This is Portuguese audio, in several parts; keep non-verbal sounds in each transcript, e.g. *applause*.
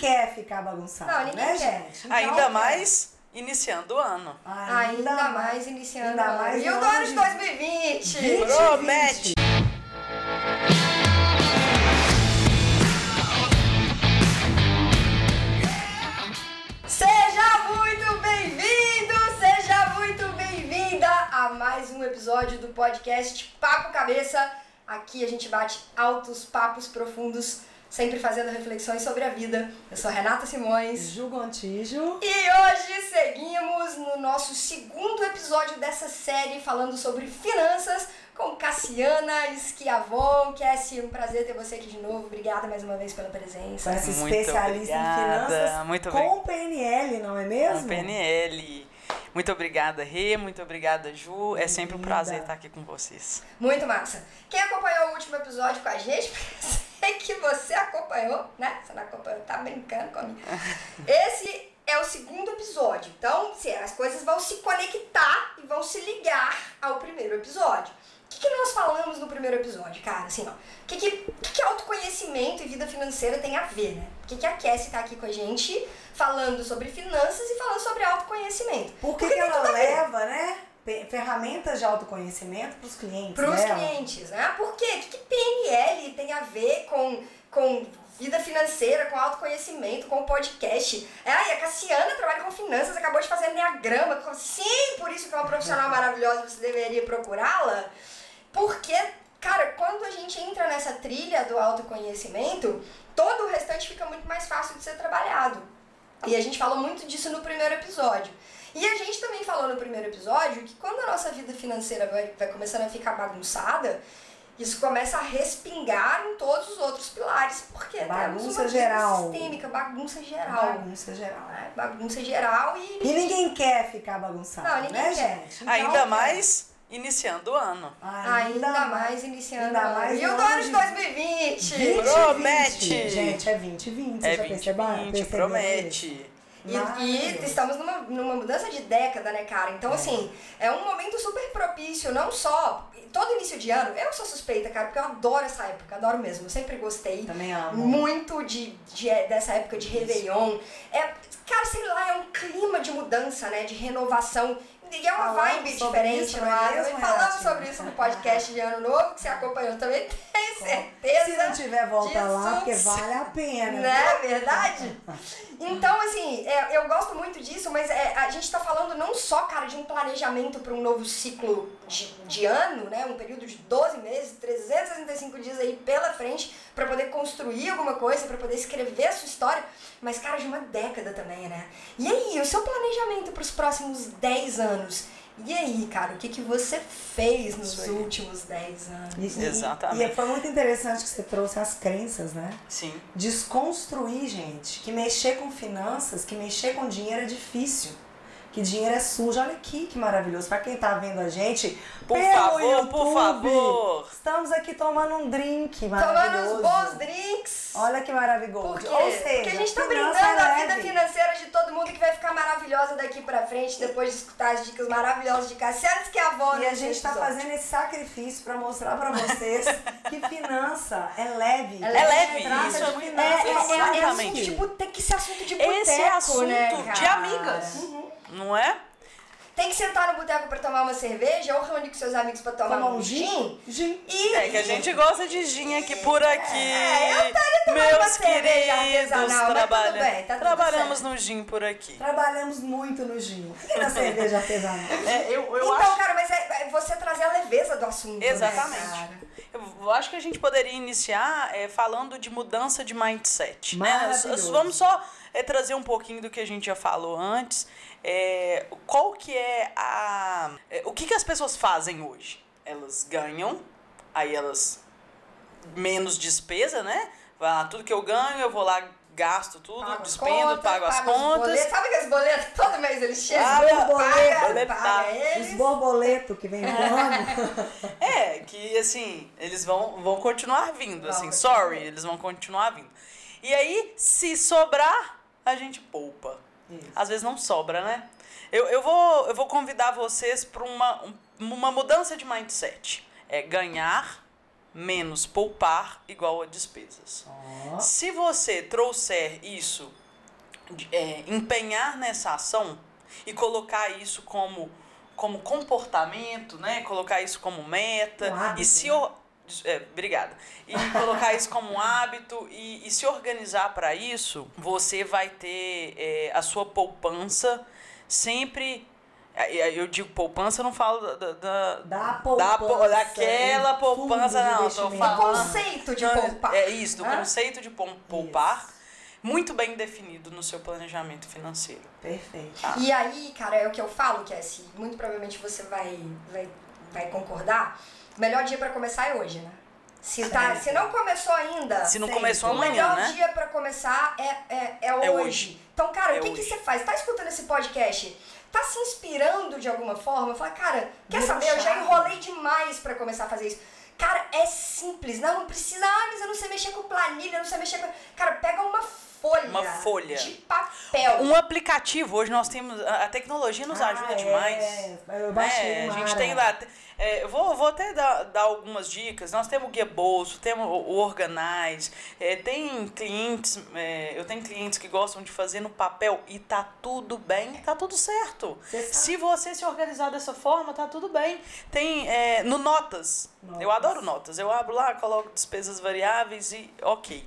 quer ficar bagunçado, Não, ninguém né, quer. gente? Então, Ainda mais iniciando o ano. Ainda, mais iniciando ainda o ano. mais E o do ano de 2020. 20. Promete! Seja muito bem-vindo, seja muito bem-vinda a mais um episódio do podcast Papo Cabeça. Aqui a gente bate altos papos profundos, sempre fazendo reflexões sobre a vida. Eu sou Renata Simões. Ju Gontijo. E hoje seguimos no nosso segundo episódio dessa série falando sobre finanças com Cassiana Schiavon. Cassie, um prazer ter você aqui de novo. Obrigada mais uma vez pela presença. Essa Muito especialista obrigada, em finanças muito com PNL, não é mesmo? Com PNL. Muito obrigada, Rê. Muito obrigada, Ju. É sempre um prazer estar aqui com vocês. Muito massa. Quem acompanhou o último episódio com a gente, *laughs* sei que você acompanhou, né? Você não acompanhou, tá brincando comigo. *laughs* Esse é o segundo episódio. Então, as coisas vão se conectar e vão se ligar ao primeiro episódio. O que, que nós falamos no primeiro episódio, cara? Assim, ó. O que, que, o que, que autoconhecimento e vida financeira tem a ver, né? Por que, que a Cassie tá aqui com a gente falando sobre finanças e falando sobre autoconhecimento? Por que, Porque que ela leva, né? Ferramentas de autoconhecimento para os clientes Para os dela? clientes, né? Por quê? O que, que PNL tem a ver com, com vida financeira, com autoconhecimento, com podcast? É, e a Cassiana trabalha com finanças, acabou de fazer Enneagrama. Sim, por isso que é uma profissional *laughs* maravilhosa, você deveria procurá-la. Porque, cara, quando a gente entra nessa trilha do autoconhecimento, todo o restante fica muito mais fácil de ser trabalhado. E a gente falou muito disso no primeiro episódio. E a gente também falou no primeiro episódio que quando a nossa vida financeira vai, vai começando a ficar bagunçada, isso começa a respingar em todos os outros pilares, porque temos Bagunça geral. sistêmica, bagunça geral. Bagunça geral. né? Bagunça geral e. E ninguém quer ficar bagunçado, Não, ninguém né, quer. gente? Então, Ainda mais iniciando o ano. Ainda mais iniciando. ainda o ano. mais e o do ano de de 2020. 20, Promete. 20. Gente, é 2020. É já percebeu? 2020, Perceberam promete. E, e estamos numa, numa mudança de década, né, cara? Então, assim, é um momento super propício, não só. Todo início de ano, eu sou suspeita, cara, porque eu adoro essa época, adoro mesmo. Eu sempre gostei Também amo. muito de, de- dessa época de Réveillon. É, cara, sei lá, é um clima de mudança, né? De renovação. E é uma Falamos vibe diferente isso, não é ar. mesmo, falamos Renatinha? sobre isso no podcast de Ano Novo, que você acompanhou também, *laughs* tenho certeza. Se não tiver, volta lá, porque vale a pena. Não é verdade? *laughs* Então, assim, é, eu gosto muito disso, mas é, a gente tá falando não só, cara, de um planejamento para um novo ciclo de, de ano, né? Um período de 12 meses, 365 dias aí pela frente para poder construir alguma coisa, para poder escrever a sua história, mas, cara, de uma década também, né? E aí, o seu planejamento para os próximos 10 anos? E aí, cara, o que, que você fez nos Isso últimos 10 anos? E- e- Exatamente. E foi muito interessante que você trouxe as crenças, né? Sim. Desconstruir, gente, que mexer com finanças, que mexer com dinheiro é difícil. Que dinheiro é sujo. Olha aqui que maravilhoso. Pra quem tá vendo a gente, Por pelo favor, YouTube, por favor. Estamos aqui tomando um drink Tomando maravilhoso. uns bons drinks. Olha que maravilhoso. Por quê? Ou seja, Porque a gente tá finança brindando a vida financeira de todo mundo que vai ficar maravilhosa daqui pra frente, depois de escutar as dicas maravilhosas de Cassiano que é a avó E a gente tá fazendo esse sacrifício pra mostrar pra vocês *laughs* que finança é leve. É É leve, Trata isso é muito É, é, é, é assunto boteco, tem que ser assunto de boteco, Esse é assunto né, de amigas. Não é? Tem que sentar no boteco pra tomar uma cerveja ou reunir com seus amigos pra tomar, Tomar um um gin. Gin. E, É que a gente gosta de gin aqui por aqui. É, eu estaria tomando uma Meus cerveja queridos, artesanal, mas tudo trabalha- bem, tá tudo trabalhamos certo. no gin por aqui. Trabalhamos muito no gin. E na *laughs* cerveja artesanal. É, eu, eu então, acho. cara, mas é, é você trazer a leveza do assunto, Exatamente. né, cara? Eu acho que a gente poderia iniciar é, falando de mudança de mindset. Né? Vamos só é, trazer um pouquinho do que a gente já falou antes. É, qual que é a. é, o que, que as pessoas fazem hoje? Elas ganham, aí elas. menos despesa, né? Lá, tudo que eu ganho, eu vou lá, gasto tudo, Pago as despendo, contas, pago as pago os contas. boletos. Sabe aqueles *laughs* boletos que todo mês eles chegam? Ah, paga, boleto. paga Os eles. borboletos que vem voando. *laughs* É, que assim, eles vão, vão continuar vindo, Vão assim, sorry, eles vão continuar vindo. E aí, se sobrar, a gente poupa. Isso. Às vezes não sobra, né? Eu, eu, vou, eu vou convidar vocês para uma, um- uma mudança de mindset. É ganhar menos poupar igual a despesas. Se você trouxer isso, é, empenhar nessa ação e colocar isso como, como comportamento, né? Colocar isso como meta hábito, e se né? É, obrigada. E colocar isso como um hábito e, e se organizar para isso, você vai ter é, a sua poupança sempre. aí- aí Eu digo poupança, eu não falo da, da- da, Da da poupança. po- daquela poupança, não. Tô falando. O conceito de poupar. É isso, do Hã? conceito de poupar, muito bem definido no seu planejamento financeiro. Perfeito. E aí, cara, é o que eu falo, que é assim, muito provavelmente você vai, vai, vai concordar. O melhor dia pra começar é hoje, né? Se, tá, se não começou ainda, Se não Sempre. começou o amanhã, melhor né? dia pra começar é, é, é, hoje. É hoje. Então, cara, É o que, que hoje. você faz? Tá escutando esse podcast? Tá se inspirando de alguma forma? Fala, cara, quer saber? Eu já enrolei demais pra começar a fazer isso. Cara, é simples. Não, não precisa. Ah, mas eu não sei mexer com planilha, eu não sei mexer com. Cara, pega uma folha. Uma folha. De papel. Um aplicativo, hoje nós temos. A tecnologia nos Ah, ajuda é. demais. Eu baixei É, a gente tem lá. é, eu vou, vou até dar, dar algumas dicas. Nós temos o Guia Bolso, temos o Organize. é, tem clientes, é, eu tenho clientes que gostam de fazer no papel e tá tudo bem, tá tudo certo. Você. Se você se organizar dessa forma, tá tudo bem. Tem é, no Notas. Eu Notas. adoro Notas. Eu abro lá, coloco despesas variáveis e ok.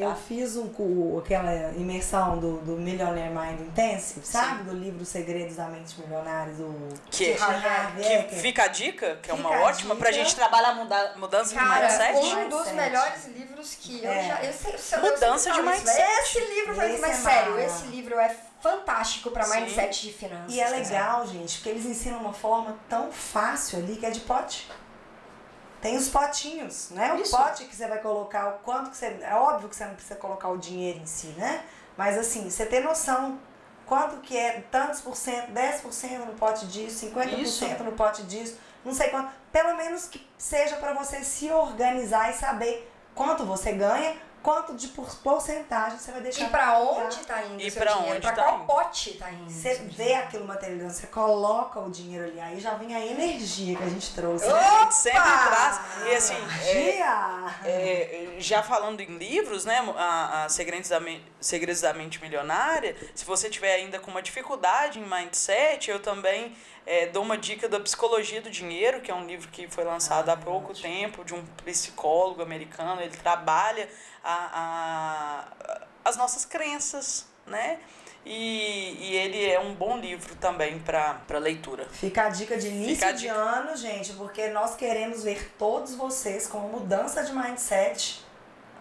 Eu Tá. fiz um, aquela imersão do, do Millionaire Mind Intensive, sabe? Sim. Do livro Segredos da Mente Milionária, do Que, Harvey *laughs* que fica a dica, que é uma Fica ótima, pra dica. gente trabalhar muda, mudança de Cara, mindset. um dos Mindset. melhores livros que eu É. já. Eu sei, eu sei, Mudança eu de isso, mindset. Esse livro foi mas é sério, mara. esse livro é fantástico pra Sim. mindset de finanças. E é legal, gente, porque eles ensinam uma forma tão fácil ali que é de pote. Tem os potinhos, né? O Isso. pote que você vai colocar, o quanto que você. É óbvio que você não precisa colocar o dinheiro em si, né? Mas assim, você ter noção quanto que é tantos por cento, 10% no pote disso, 50% Isso. no pote disso, não sei quanto. Pelo menos que seja para você se organizar e saber quanto você ganha, quanto de por- porcentagem você vai deixar E pra onde tá indo E pra dinheiro? onde pra tá qual indo? pote tá indo? Você vê aquilo materializando, você coloca o dinheiro ali, aí já vem a energia que a gente trouxe. né? A gente sempre traz. E assim, é, Energia! é, já falando em livros, né? A, a Segredos, da, Men- Segredos da Mente Milionária, se você tiver ainda com uma dificuldade em mindset, eu também é, dou uma dica da Psicologia do Dinheiro, que é um livro que foi lançado Ah, há pouco ótimo. tempo, de um psicólogo americano. Ele trabalha a, a, as nossas crenças, né? E, e ele é um bom livro também para leitura. Fica a dica de início de ano, gente, porque nós queremos ver todos vocês com mudança de mindset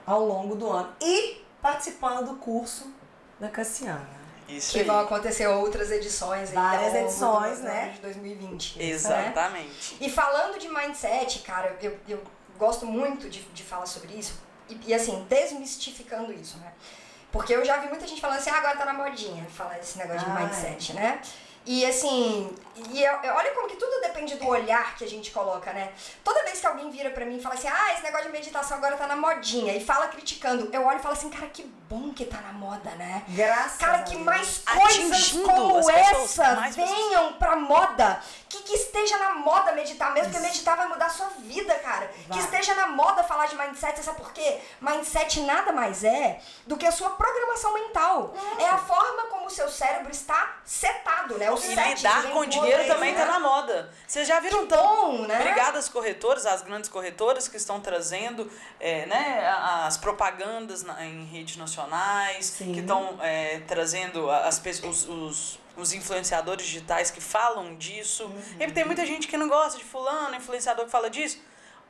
ao longo do ano. E participando do curso da Cassiana. Isso Que aí. vão acontecer outras edições aí Várias edições, né? de 2020. né? Exatamente. E falando de mindset, cara, eu, eu gosto muito de, de falar sobre isso. E, e, assim, desmistificando isso, né? Porque eu já vi muita gente falando assim, ah, agora tá na modinha falar esse negócio de Ai. mindset, né? E assim, e eu- eu- olha como que tudo depende do olhar que a gente coloca, né? Toda vez que alguém vira pra mim e fala assim, ah, esse negócio de meditação agora tá na modinha, e fala criticando, eu olho e falo assim, cara, que bom que tá na moda, né? Graças Cara, a que Deus. mais coisas como pessoas, essa mais pessoas. venham pra moda. Que, que esteja na moda meditar mesmo, porque meditar vai mudar a sua vida, cara. Vai. Que esteja na moda falar de mindset, sabe por quê? Mindset nada mais é do que a sua programação mental. É a forma como o seu cérebro está setado, né? O E set lidar com do dinheiro também né? tá na moda. Vocês já viram Que tão. bom, né? Obrigada às corretoras, às grandes corretoras que estão trazendo é, né, as propagandas na- em redes nacionais, Sim. que estão é, trazendo as, os, os, os influenciadores digitais que falam disso. Uhum. E tem muita gente que não gosta de fulano, influenciador que fala disso.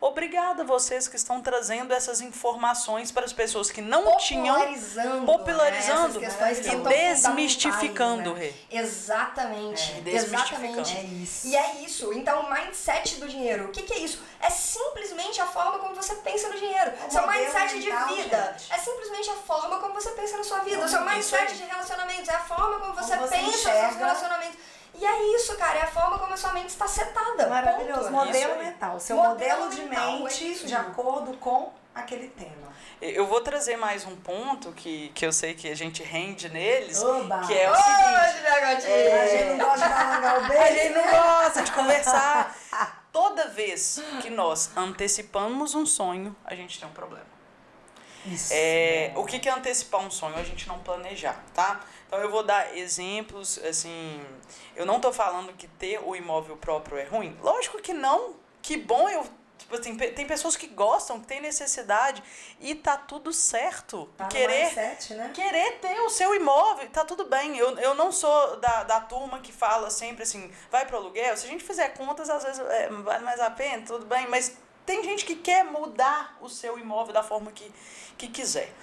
Obrigada a vocês que estão trazendo essas informações para as pessoas que não tinham popularizando, popularizando né, essas e desmistificando, né? Exatamente, É, desmistificando. exatamente. É isso. E é isso. Então, o mindset do dinheiro, o que, que é isso? É simplesmente a forma como você pensa no dinheiro. É o seu mindset mental, de vida gente. é simplesmente a forma como você pensa na sua vida. É o seu mindset de relacionamentos é a forma como você, Como você pensa nos seus relacionamentos. E é isso, cara. É a forma como a sua mente está setada. Maravilhoso. ponto. Modelo Isso aí. mental. Seu Modelo modelo, de mental, é mente isso de acordo com aquele tema. Eu vou trazer mais um ponto que, que eu sei que a gente rende neles, Oba! que é o Ô, seguinte. Gatinho! A gente não gosta de balangar o A beijo, gente não né? gosta de conversar. *laughs* toda vez que nós antecipamos um sonho, a gente tem um problema. Isso. É, o que que é antecipar um sonho? A gente não planejar, tá? Então eu vou dar exemplos, assim, eu não tô falando que ter o imóvel próprio é ruim. Lógico que não. Que bom eu Tipo assim, pe- tem pessoas que gostam, que têm necessidade e tá tudo certo. Tá querer mindset, né? querer ter o seu imóvel, tá tudo bem. Eu, eu não sou da, da turma que fala sempre assim, vai pro aluguel. Se a gente fizer contas, às vezes é, vale mais a pena, tudo bem. Mas tem gente que quer mudar o seu imóvel da forma que, que quiser.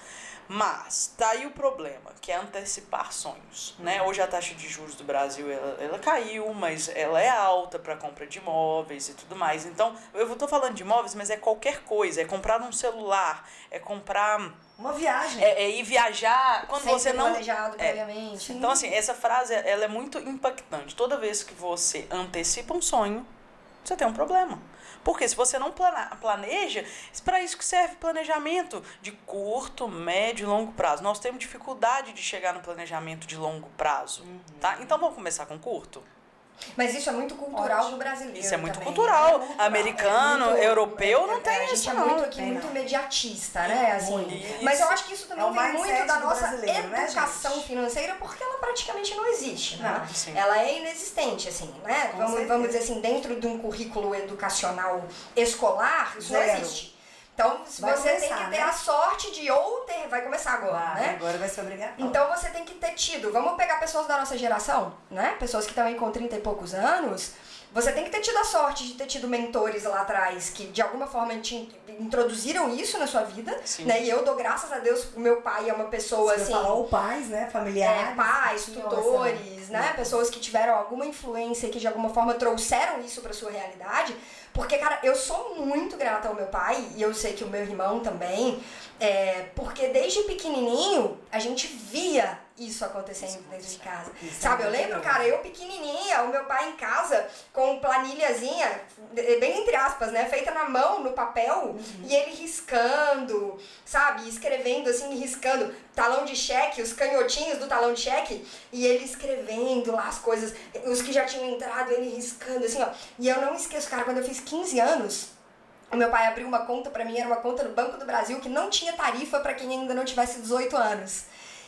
Mas tá aí o problema, que é antecipar sonhos, né? Hoje a taxa de juros do Brasil, ela, ela caiu, mas ela é alta para compra de imóveis e tudo mais. Então, eu tô falando de imóveis, mas é qualquer coisa, é comprar um celular, é comprar Uma viagem. é, é ir viajar quando Sem você não planejado é. previamente. então, assim, essa frase, ela é muito impactante. Toda vez que você antecipa um sonho, você tem um problema. Porque se você não planeja, para isso que serve planejamento de curto, médio e longo prazo. Nós temos dificuldade de chegar no planejamento de longo prazo, Uhum. tá? Então, vamos começar com curto? Mas isso é muito cultural Ótimo. do brasileiro. Isso é muito também, cultural. né? Muito- Americano, é muito- europeu, é- não é- tem A gente isso, é não. muito aqui, Tem, muito não. imediatista, né? Assim. Mas eu acho que isso também É vem muito da nossa né, educação gente? financeira, porque ela praticamente não existe, né? Não. Ela é inexistente, assim, né? Vamos, vamos dizer assim, dentro de um currículo educacional escolar, isso não Zero. existe. Então, se Vai você tem começar, que ter né? a sorte de ou ter, vai começar agora, Vai, né? Agora vai ser obrigatório. Então você tem que ter tido. Vamos pegar pessoas da nossa geração, né? Pessoas que estão aí com 30 e poucos anos. Você tem que ter tido a sorte de ter tido mentores lá atrás que de alguma forma te introduziram isso na sua vida, Sim. né? E eu dou graças a Deus, o meu pai é uma pessoa Você assim, falou pais, né? Familiares. é, pais, tutores, né? Pessoas que tiveram alguma influência que de alguma forma trouxeram isso pra sua realidade. Porque, cara, eu sou muito grata ao meu pai e eu sei que o meu irmão também. É, porque desde pequenininho a gente via isso acontecendo dentro de casa. Isso é Sabe, eu lembro, cara, eu pequenininha, o meu pai em casa com planilhazinha, bem entre aspas, né, feita na mão, no papel, e ele riscando, sabe, escrevendo assim, riscando talão de cheque, os canhotinhos do talão de cheque, e ele escrevendo lá as coisas, os que já tinham entrado, ele riscando assim, ó. E eu não esqueço, cara, quando eu fiz 15 anos, o meu pai abriu uma conta pra mim, era uma conta no Banco do Brasil que não tinha tarifa pra quem ainda não tivesse 18 anos.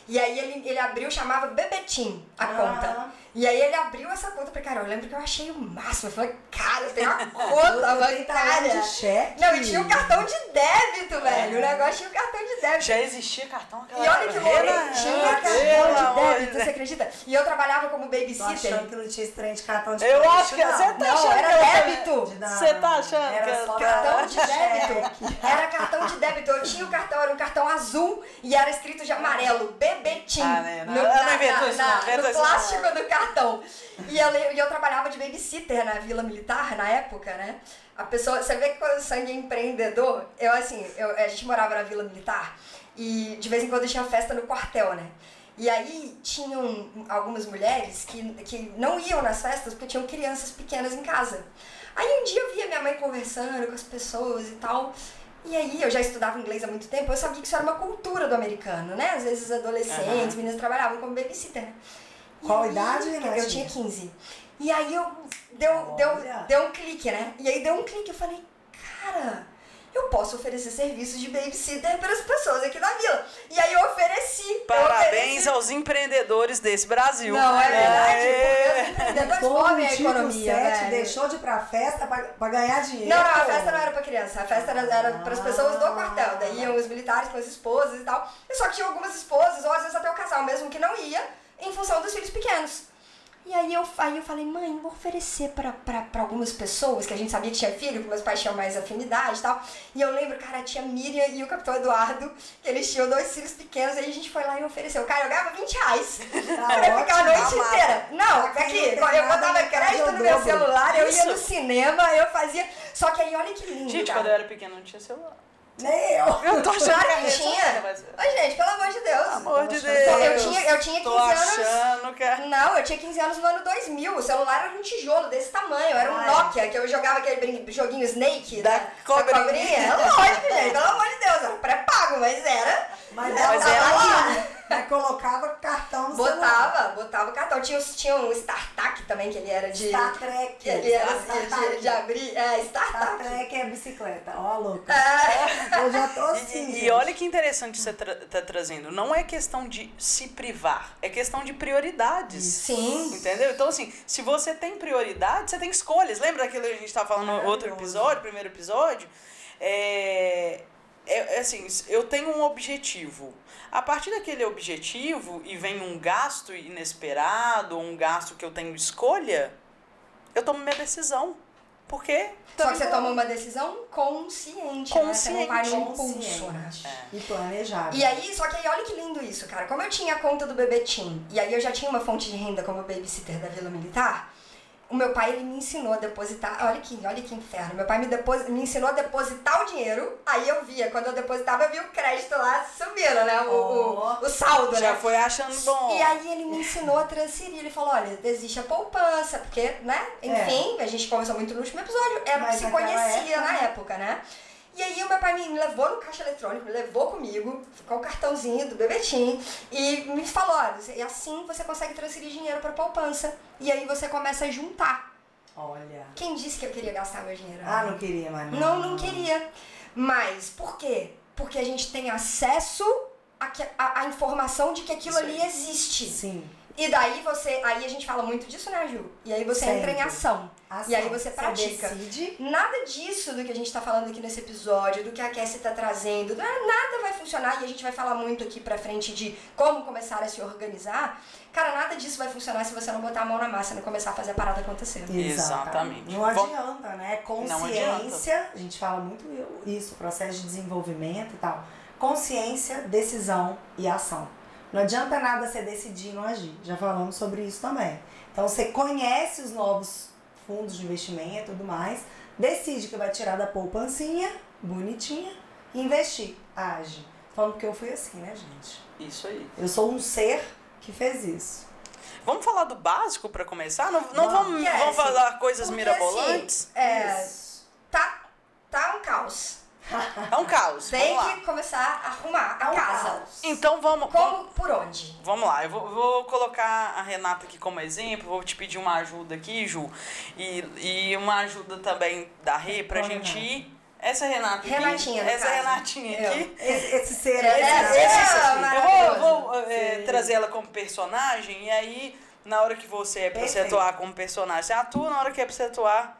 E aí ele, ele abriu, chamava Bebetim a Ah. conta. E aí ele abriu essa conta pra cara, eu lembro que eu achei o máximo. Eu falei, cara, eu tenho uma *laughs* conta Tem bancária. de cheque. Não, e tinha o cartão de débito, velho. O negócio tinha o cartão de débito. Já existia cartão E olha que louco, tinha pelo cartão de débito, você acredita? E eu trabalhava como babysitter. achando que não tinha trem de cartão de Eu crédito, acho que- não. você tá Não, achando era eu- débito. Não, Você tá achando era que- só Cartão de débito. Era cartão de débito. Eu tinha o cartão, era um cartão azul e era escrito de amarelo, Bebetim. Ah, né? no, Não, eu não não. isso, não. Cartão. E eu, e eu trabalhava de babysitter na Vila Militar, na época, né? A pessoa, você vê que quando o sangue é empreendedor, eu assim, eu, a gente morava na Vila Militar e de vez em quando tinha festa no quartel, né? E aí tinham algumas mulheres que, que não iam nas festas porque tinham crianças pequenas em casa. Aí um dia eu via minha mãe conversando com as pessoas e tal. E aí eu já estudava inglês há muito tempo, eu sabia que isso era uma cultura do americano, né? Às vezes adolescentes, Aham. meninas trabalhavam como babysitter. Né? Qual aí, idade, Eu Renatinha? tinha 15. E aí eu deu, deu, Olha. deu um clique, né? E aí deu um clique, eu falei, cara, eu posso oferecer serviços de babysitter para as pessoas aqui da vila. E aí eu ofereci. eu Parabéns ofereci. aos empreendedores desse Brasil. Não, é verdade, Aê. porque os empreendedores Como movem a economia, sete velho. deixou de ir pra festa pra, pra ganhar dinheiro. Não, não, a festa não era pra criança, a festa era, era para as pessoas do Ah. quartel. Daí iam os militares com as esposas e tal. E só que tinha algumas esposas, ou às vezes até o casal mesmo, que não ia, em função dos filhos pequenos. E aí eu, aí eu falei, mãe, vou oferecer pra algumas pessoas, que a gente sabia que tinha filho, que meus pais tinham mais afinidade e tal. E eu lembro, cara, a tia Miriam e o capitão Eduardo, que eles tinham dois filhos pequenos, aí a gente foi lá e ofereceu. Cara, eu ganhava 20 reais *laughs* pra ficar a noite ótimo. inteira. Não, aqui, eu botava crédito o no meu celular, eu ia no cinema, eu fazia. Só que aí olha que lindo. Gente, cara. quando eu era pequeno não tinha celular. Nem eu. Eu tô achando Claro que a que tinha. Ô, gente, pelo amor de Deus. Pelo amor de Eu Deus. Eu tinha, eu tinha 15 Tô anos. achando que é... Não, eu tinha 15 anos no ano 2000. O celular era um tijolo desse tamanho. Era um Ai. Nokia, que eu jogava aquele joguinho Snake Da né? cobrinha. É lógico, gente. Pelo amor de Deus. Era pré-pago, mas era. Mas Ela Mas era lá. Mas colocava cartão no celular. Botava, botava o cartão. Tinha, os- tinha um StarTAC também, que ele era de. Star Trek. que ele era Star, de, de, de abrir. É, Star StarTAC. Trek é bicicleta. Ó, louca. É. Eu já tô assim. e, e olha que interessante você tra tá trazendo. Não é questão de se privar, é questão de prioridades. Sim. Entendeu? Então, assim, se você tem prioridade, você tem escolhas. Lembra daquilo que a gente estava falando no outro episódio, primeiro episódio? É, é, é assim, eu tenho um objetivo. A partir daquele objetivo e vem um gasto inesperado, ou um gasto que eu tenho escolha, eu tomo minha decisão. Porque. Só que você toma uma decisão consciente, né? Você não vai no impulso, né? Consciente e planejável. E aí, só que aí olha que lindo isso, cara. Como eu tinha a conta do Bebetim, e aí eu já tinha uma fonte de renda como babysitter da Vila Militar, o meu pai ele me ensinou a depositar. Olha que, olha que inferno. Meu pai me, depos, me ensinou a depositar o dinheiro. Aí eu via, quando eu depositava, eu via o crédito lá subindo, né? O, o, o saldo, Já né? foi achando bom. E aí ele me ensinou a transferir. Ele falou, olha, existe a poupança, porque, né? Enfim, a gente conversou muito no último episódio, era o que Mas se conhecia época- na época, né? E aí o meu pai me levou no caixa eletrônico, me levou comigo, com o cartãozinho do Bebetim, e me falou, olha, e assim você consegue transferir dinheiro pra poupança. E aí você começa a juntar. Olha. Quem disse que eu queria gastar meu dinheiro? Ah, não queria mais. Não, não queria. Mas por quê? Porque a gente tem acesso à, à- à informação de que aquilo Isso ali existe. Sim. E daí você. Aí a gente fala muito disso, né, Ju? E aí você entra em Sempre. ação. Ação. E aí você pratica. decide. Nada disso do que a gente tá falando aqui nesse episódio, do que a Cassie tá trazendo, nada nada vai funcionar e a gente vai falar muito aqui pra frente de como começar a se organizar. Cara, nada disso vai funcionar se você não botar a mão na massa e não começar a fazer a parada acontecer. Exatamente. Não adianta, né? Não adianta. Consciência, a gente fala muito isso, processo de desenvolvimento e tal. Consciência, decisão e ação. Não adianta nada você decidir e não agir. Já falamos sobre isso também. Então você conhece os novos fundos de investimento e tudo mais, decide que vai tirar da poupancinha, bonitinha, e investir. Age. Falando que eu fui assim, né, gente? Isso aí. Eu sou um ser que fez isso. Vamos falar do básico pra começar? Não, não Vamos. vamos, É, vamos assim, falar coisas porque, mirabolantes? É, Isso. tá, tá um caos. É um caos. Tem vamos lá. que começar a arrumar a É um casa. caos. Então vamos. vamos Como, por onde? Vamos lá, eu vou, vou colocar a Renata aqui como exemplo, vou te pedir uma ajuda aqui, Ju, e, e uma ajuda também da Rê pra Qual gente Renata? ir. Essa Renaata aqui. Renatinha, Essa caso. Renatinha Eu. aqui. Esse, esse ser É, aí, é, esse- é, esse maravilhoso. Eu vou, vou, é, trazer ela como personagem, e aí, na hora que você é pra você Perfeito. atuar como personagem, você atua, na hora que é pra você atuar,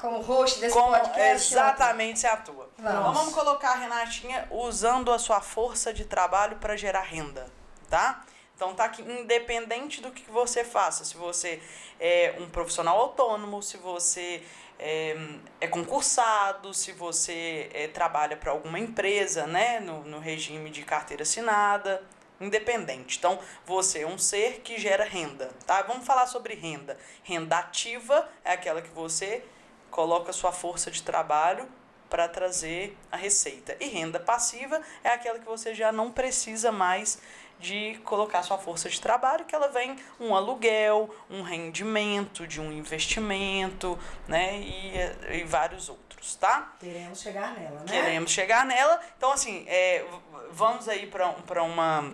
Como host desse como podcast. exatamente você atua. Vamos. Então vamos colocar a Renatinha usando a sua força de trabalho para gerar renda, tá? Então tá aqui, independente do que você faça, se você é um profissional autônomo, se você é, é concursado, se você é, trabalha para alguma empresa, né, no, no regime de carteira assinada, independente. Então, você é um ser que gera renda, tá? Vamos falar sobre renda. Renda ativa é aquela que você coloca sua força de trabalho para trazer a receita. E renda passiva é aquela que você já não precisa mais de colocar sua força de trabalho, que ela vem um aluguel, um rendimento de um investimento, né, e, e vários outros, tá? Queremos chegar nela, né? Queremos chegar nela. Então, assim, é, vamos aí para uma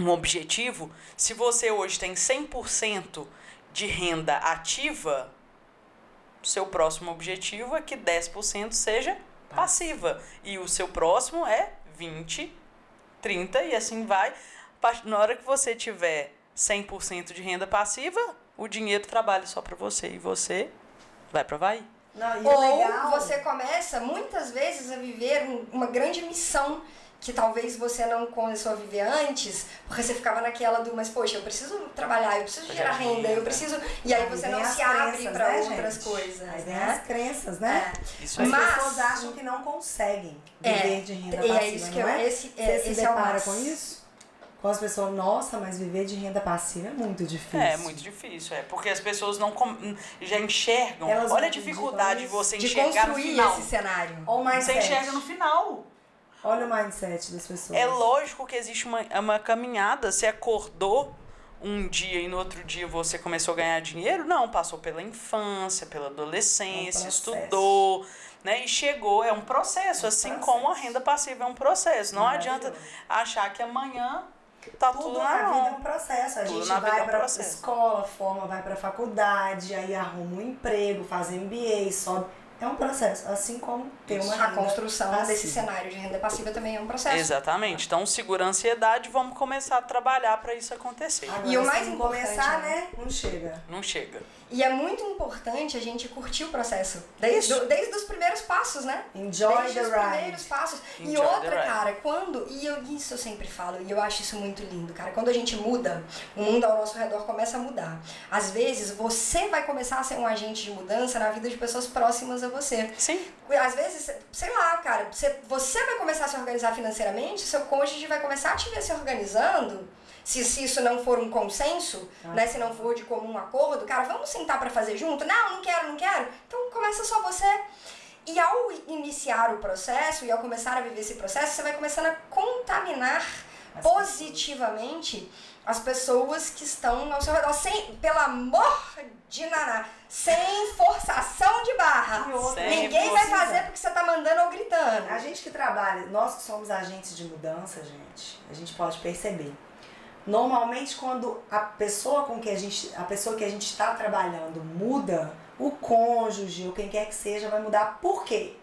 um objetivo. Se você hoje tem 100% de renda ativa, seu próximo objetivo é que 10% seja passiva. E o seu próximo é 20, 30 e assim vai. Na hora que você tiver 100% de renda passiva, o dinheiro trabalha só para você e você vai para Havaí. Não, e Ou legal. você começa muitas vezes a viver um- uma grande missão que talvez você não começou a viver antes, porque você ficava naquela do, mas poxa, eu preciso trabalhar, eu preciso gerar renda, eu preciso. E aí você não se abre para né, outras gente? coisas, Aí vem né? as crenças, né? Isso As. Mas- pessoas acham que não conseguem É, viver de renda e passiva, é isso que não eu, é? esse, é, Você se esse é o depara mas. com isso? Com as pessoas, nossa, mas viver de renda passiva é muito difícil. É muito difícil, é. Porque as pessoas não com- já enxergam. Elas Olha a dificuldade de você De enxergar no construir final. esse cenário. Olha o Você enxerga no final. Olha o mindset das pessoas. É lógico que existe uma, uma caminhada. Você acordou um dia e no outro dia você começou a ganhar dinheiro? Não, passou pela infância, pela adolescência, É um estudou, né? E chegou. É um processo, É um assim processo. como a renda passiva é um processo. Não adianta achar que amanhã tá Tudo tudo, na na vida é mão. um processo. A Tudo gente é vai um pra processo. escola, forma, vai pra faculdade, aí arruma um emprego, faz MBA, sobe. É um processo, assim como ter uma A renda construção passiva. desse cenário de renda passiva também é um processo. Exatamente. Então, segurança e idade, vamos começar a trabalhar para isso acontecer. Agora, E o se mais importante, começar, né? né? Não chega. Não chega. E é muito importante a gente curtir o processo. Desde, Isso. desde os primeiros passos, né? Enjoy desde the os ride. primeiros passos. e Enjoy the outra, cara, quando. E eu, isso eu sempre falo, e eu acho isso muito lindo, cara. Quando a gente muda, o mundo ao nosso redor começa a mudar. Às vezes, você vai começar a ser um agente de mudança na vida de pessoas próximas a você. Sim. Às vezes, sei lá, cara, você, você vai começar a se organizar financeiramente, seu cônjuge vai começar a te ver se organizando. Se, se isso não for um consenso, né? Se não for de comum acordo, cara, vamos sentar pra fazer junto? Não, não quero, não quero. Então começa só você. E ao iniciar o processo e ao começar a viver esse processo, você vai começando a contaminar As positivamente as pessoas que estão ao seu redor, sem, pelo amor de Naná, sem forçação de barra. Sem Ninguém vai fazer porque você tá mandando ou gritando. A gente que trabalha, nós que somos agentes de mudança, gente, a gente pode perceber. Normalmente quando a pessoa com que a gente, a pessoa que a gente está trabalhando muda, o cônjuge ou quem quer que seja vai mudar. Por quê?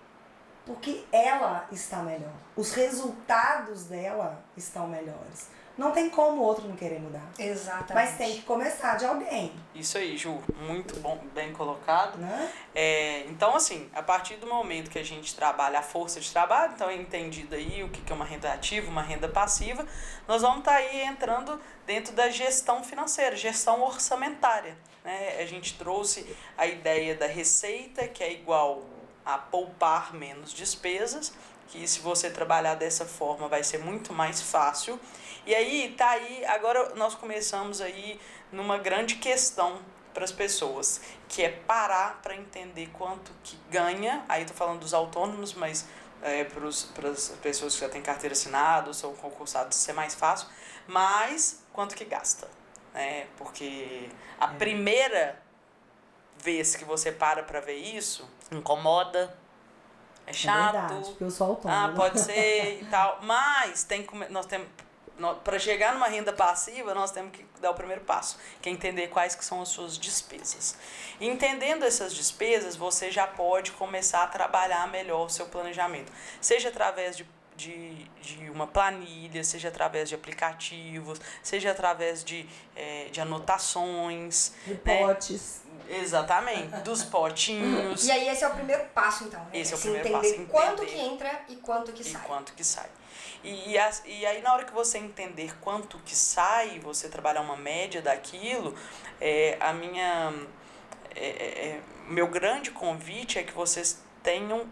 Porque ela está melhor. Os resultados dela estão melhores. Não tem como o outro não querer mudar. Exatamente. Mas tem que começar de alguém, Isso aí, Ju. Muito bom, bem colocado. né? É, então, assim, a partir do momento que a gente trabalha a força de trabalho, então é entendido aí o que que é uma renda ativa, uma renda passiva, nós vamos estar aí entrando dentro da gestão financeira, gestão orçamentária. Né? A gente trouxe a ideia da receita, que é igual a poupar menos despesas, que se você trabalhar dessa forma vai ser muito mais fácil. E aí, tá aí, agora nós começamos aí numa grande questão para as pessoas, que é parar para entender quanto que ganha, aí tô falando dos autônomos, mas é, para as pessoas que já têm carteira assinada ou são concursados isso é mais fácil, mas quanto que gasta, né? Porque a primeira vez que você para para ver isso, incomoda, é É chato, verdade, porque eu sou autônoma. ah, pode *laughs* ser e tal. Mas tem nós temos para chegar numa renda passiva, nós temos que dar o primeiro passo, que é entender quais que são as suas despesas. E entendendo essas despesas, você já pode começar a trabalhar melhor o seu planejamento, seja através de de, de uma planilha, seja através de aplicativos, seja através de, eh, de anotações, De né? potes. exatamente, dos potinhos. E aí esse é o primeiro passo, então. Né? Esse é o Se primeiro entender passo, quanto entender. que entra e quanto que e sai. quanto que sai. E, e, as- e aí, na hora que você entender quanto que sai, você trabalhar uma média daquilo, é, a minha. É, é, é, meu grande convite é que vocês tenham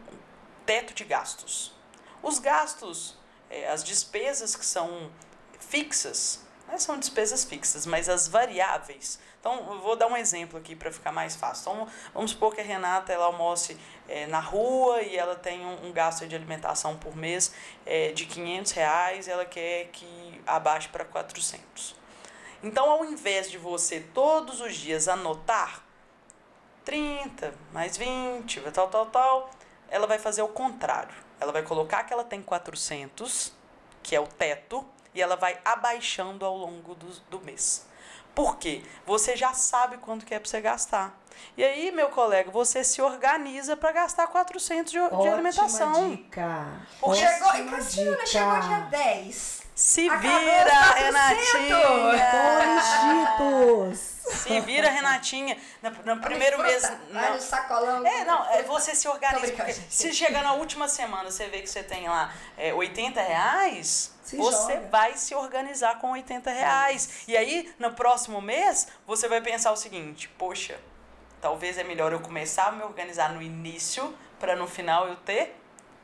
teto de gastos. Os gastos, é, as despesas que são fixas, não são despesas fixas, mas as variáveis. Então, vou dar um exemplo aqui para ficar mais fácil. Então, vamos supor que a Renata ela almoce é, na rua e ela tem um, um gasto de alimentação por mês é, de 500 reais, ela quer que abaixe para 400. Então, ao invés de você todos os dias anotar 30, mais 20, tal, tal, tal, ela vai fazer o contrário. Ela vai colocar que ela tem 400, que é o teto, e ela vai abaixando ao longo do, do mês. Por quê? Você já sabe quanto que é para você gastar. E aí, meu colega, você se organiza para gastar 400 de, de Ótima alimentação. dica. Pô, Chegou, e Cassiana dica. chegou dia 10. Se Acabou vira, os 400. Renatinha! Cheetos. Se vira, Renatinha. No, no primeiro mês. Vai não- no sacolão. É, não, é você se organiza. Porque se chegar na última semana você vê que você tem lá é, 80 reais, Se você joga. vai se organizar com 80 reais. E aí, no próximo mês, você vai pensar o seguinte: poxa, talvez é melhor eu começar a me organizar no início, para no final eu ter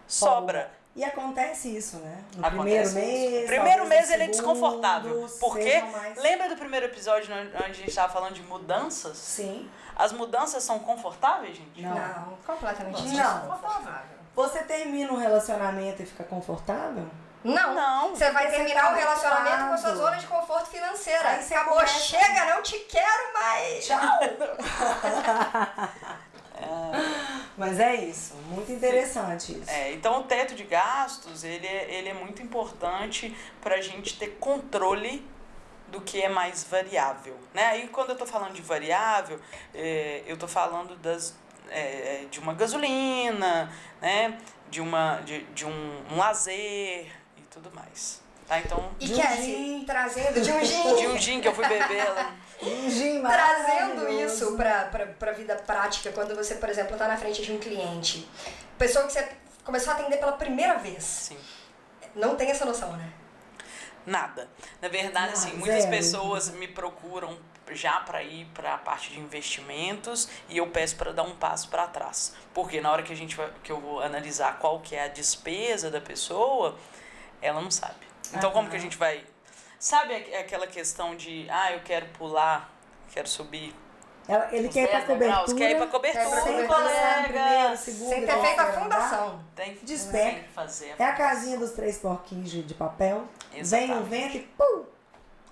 sobra. E acontece isso, né? No Acontece primeiro mês. isso. Primeiro talvez mês no ele é segundo, desconfortável. Porque, mais- lembra do primeiro episódio onde a gente estava falando de mudanças? Sim. As mudanças são confortáveis, gente? Não. Não, completamente Não. desconfortável. Você termina um relacionamento e fica confortável? Não. Não. Você vai Você terminar tá o relacionamento com a sua zona de conforto financeira. Aí você Acabou, começa- chega, não te quero mais. Tchau! *laughs* *laughs* Mas é isso, muito interessante isso. É, então o teto de gastos, ele é, ele é muito importante para a gente ter controle do que é mais variável. Né? Aí quando eu estou falando de variável, é, eu estou falando das, é, de uma gasolina, né? de, uma, de, de um, um lazer tudo mais. Tá? Então, E um Cassie, gin. trazendo *laughs* de um gin. de um gin que eu fui beber lá. Um gin Trazendo isso pra, pra, pra vida prática, quando você, por exemplo, tá na frente de um cliente, pessoa que você começou a atender pela primeira vez, Assim, não tem essa noção, né? nada. Na verdade, assim, muitas zero. pessoas me procuram já para ir para a parte de investimentos e eu peço para dar um passo para trás. Porque na hora que a gente vai, que eu vou analisar qual que é a despesa da pessoa, ela não sabe. Então como que a gente vai Sabe aqu- aquela questão de, ah, eu quero pular, quero subir Ela- ele quer ir pra 10 degraus, cobertura. quer ir pra Quer cobertura, ir pra sem cobertura. no primeiro, colega. segundo Sem ter feito a fundação. Tem, Desperta. tem que fazer. É a casinha dos três porquinhos de, papel. Vem o Exatamente. vento e pum!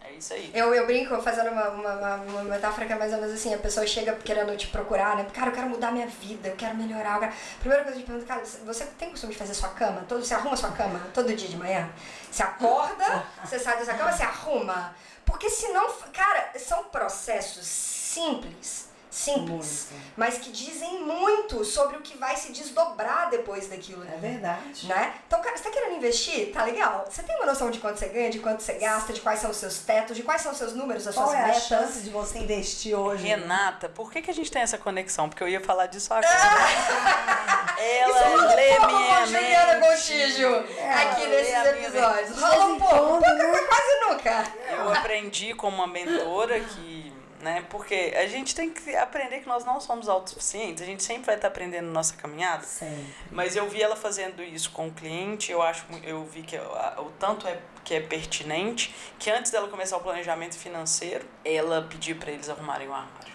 É isso aí. Eu, eu brinco fazendo uma, uma, uma, metáfora que é mais ou menos assim, a pessoa chega querendo te procurar, né? Cara, eu quero mudar minha vida, eu quero melhorar. Eu quero... Primeira coisa que eu te pergunto, cara, você tem costume de fazer sua cama? Todo, você arruma sua cama todo dia de manhã? Você acorda, você sai dessa cama, você arruma. Porque senão, cara, são processos simples, simples, Muito. mas que dizem muito sobre o que vai se desdobrar depois daquilo. É verdade. Né? Então, cara, você tá querendo investir? Tá legal. Você tem uma noção de quanto você ganha, de quanto você gasta, de quais são os seus tetos, de quais são os seus números, as Qual suas é a metas. chance de você investir hoje? Renata, por que, que a gente tem essa conexão? Porque eu ia falar disso agora. *laughs* Ela Isso lê muito minha com Juliana. Gontijo aqui nesses a minha episódios. Rola um pouco, pouco, né? quase nunca. Eu aprendi com uma mentora que, né, porque a gente tem que aprender que nós não somos autossuficientes, a gente sempre vai estar aprendendo nossa caminhada. Sempre. Mas eu vi ela fazendo isso com o cliente, eu acho, eu vi que o tanto é que é pertinente, que antes dela começar o planejamento financeiro, ela pediu para eles arrumarem o armário.